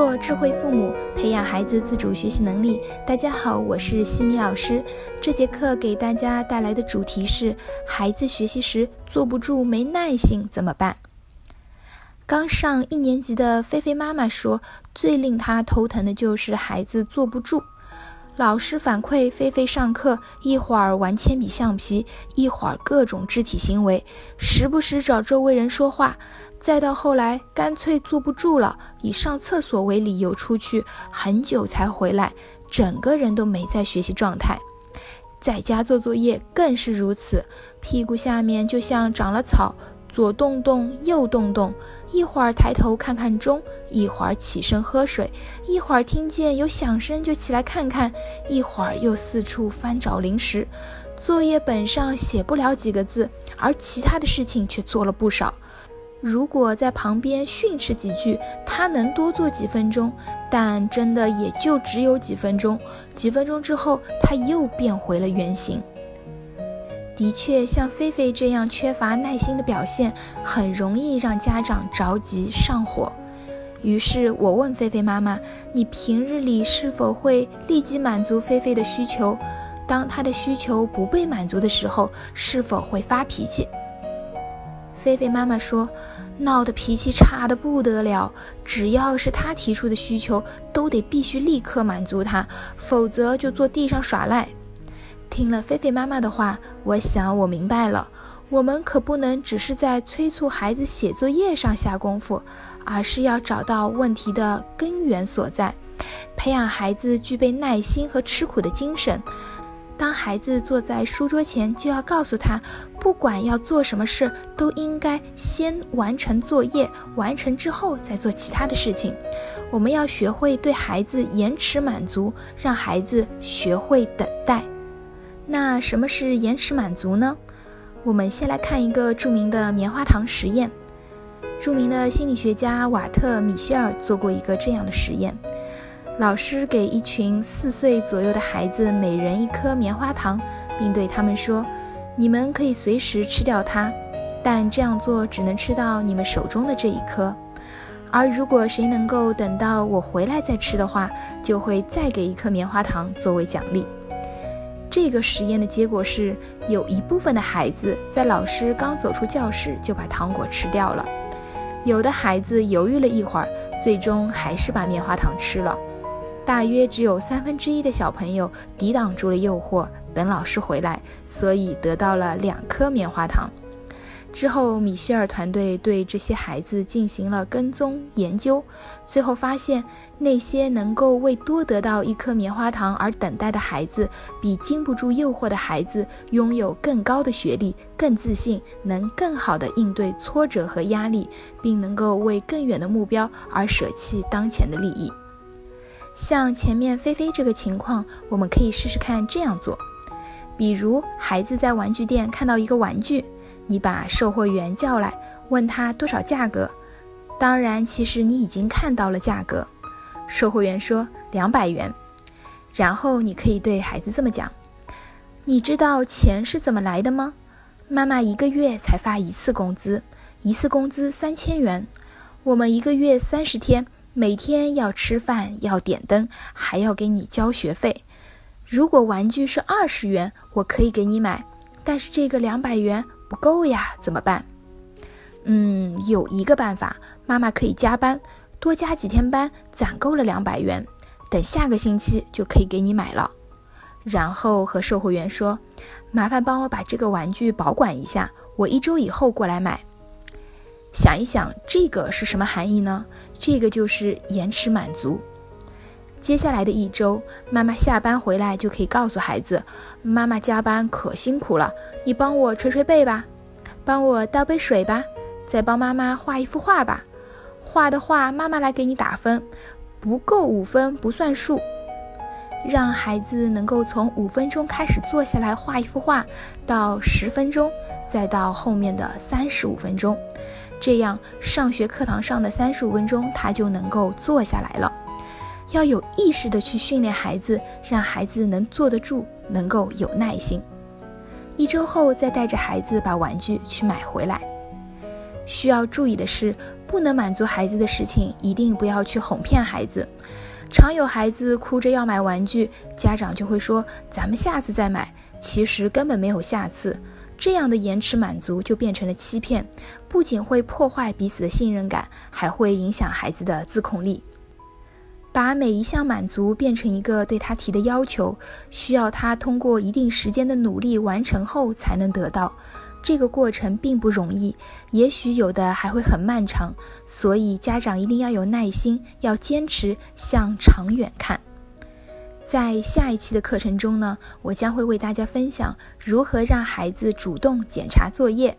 做智慧父母，培养孩子自主学习能力。大家好，我是西米老师。这节课给大家带来的主题是：孩子学习时坐不住、没耐性怎么办？刚上一年级的菲菲妈妈说，最令她头疼的就是孩子坐不住。老师反馈，菲菲上课一会儿玩铅笔橡皮，一会儿各种肢体行为，时不时找周围人说话，再到后来干脆坐不住了，以上厕所为理由出去，很久才回来，整个人都没在学习状态。在家做作业更是如此，屁股下面就像长了草。左动动，右动动，一会儿抬头看看钟，一会儿起身喝水，一会儿听见有响声就起来看看，一会儿又四处翻找零食。作业本上写不了几个字，而其他的事情却做了不少。如果在旁边训斥几句，他能多做几分钟，但真的也就只有几分钟。几分钟之后，他又变回了原形。的确，像菲菲这样缺乏耐心的表现，很容易让家长着急上火。于是我问菲菲妈妈：“你平日里是否会立即满足菲菲的需求？当她的需求不被满足的时候，是否会发脾气？”菲菲妈妈说：“闹的脾气差的不得了，只要是她提出的需求，都得必须立刻满足她，否则就坐地上耍赖。”听了菲菲妈妈的话，我想我明白了。我们可不能只是在催促孩子写作业上下功夫，而是要找到问题的根源所在，培养孩子具备耐心和吃苦的精神。当孩子坐在书桌前，就要告诉他，不管要做什么事，都应该先完成作业，完成之后再做其他的事情。我们要学会对孩子延迟满足，让孩子学会等待。那什么是延迟满足呢？我们先来看一个著名的棉花糖实验。著名的心理学家瓦特·米歇尔做过一个这样的实验：老师给一群四岁左右的孩子每人一颗棉花糖，并对他们说：“你们可以随时吃掉它，但这样做只能吃到你们手中的这一颗。而如果谁能够等到我回来再吃的话，就会再给一颗棉花糖作为奖励。”这个实验的结果是，有一部分的孩子在老师刚走出教室就把糖果吃掉了，有的孩子犹豫了一会儿，最终还是把棉花糖吃了。大约只有三分之一的小朋友抵挡住了诱惑，等老师回来，所以得到了两颗棉花糖。之后，米歇尔团队对这些孩子进行了跟踪研究，最后发现，那些能够为多得到一颗棉花糖而等待的孩子，比经不住诱惑的孩子拥有更高的学历、更自信，能更好地应对挫折和压力，并能够为更远的目标而舍弃当前的利益。像前面菲菲这个情况，我们可以试试看这样做，比如孩子在玩具店看到一个玩具。你把售货员叫来，问他多少价格。当然，其实你已经看到了价格。售货员说两百元。然后你可以对孩子这么讲：你知道钱是怎么来的吗？妈妈一个月才发一次工资，一次工资三千元。我们一个月三十天，每天要吃饭，要点灯，还要给你交学费。如果玩具是二十元，我可以给你买，但是这个两百元。不够呀，怎么办？嗯，有一个办法，妈妈可以加班，多加几天班，攒够了两百元，等下个星期就可以给你买了。然后和售货员说：“麻烦帮我把这个玩具保管一下，我一周以后过来买。”想一想，这个是什么含义呢？这个就是延迟满足。接下来的一周，妈妈下班回来就可以告诉孩子：“妈妈加班可辛苦了，你帮我捶捶背吧，帮我倒杯水吧，再帮妈妈画一幅画吧。画的画妈妈来给你打分，不够五分不算数。”让孩子能够从五分钟开始坐下来画一幅画，到十分钟，再到后面的三十五分钟，这样上学课堂上的三十五分钟他就能够坐下来了。要有意识的去训练孩子，让孩子能坐得住，能够有耐心。一周后再带着孩子把玩具去买回来。需要注意的是，不能满足孩子的事情，一定不要去哄骗孩子。常有孩子哭着要买玩具，家长就会说：“咱们下次再买。”其实根本没有下次。这样的延迟满足就变成了欺骗，不仅会破坏彼此的信任感，还会影响孩子的自控力。把每一项满足变成一个对他提的要求，需要他通过一定时间的努力完成后才能得到。这个过程并不容易，也许有的还会很漫长，所以家长一定要有耐心，要坚持向长远看。在下一期的课程中呢，我将会为大家分享如何让孩子主动检查作业。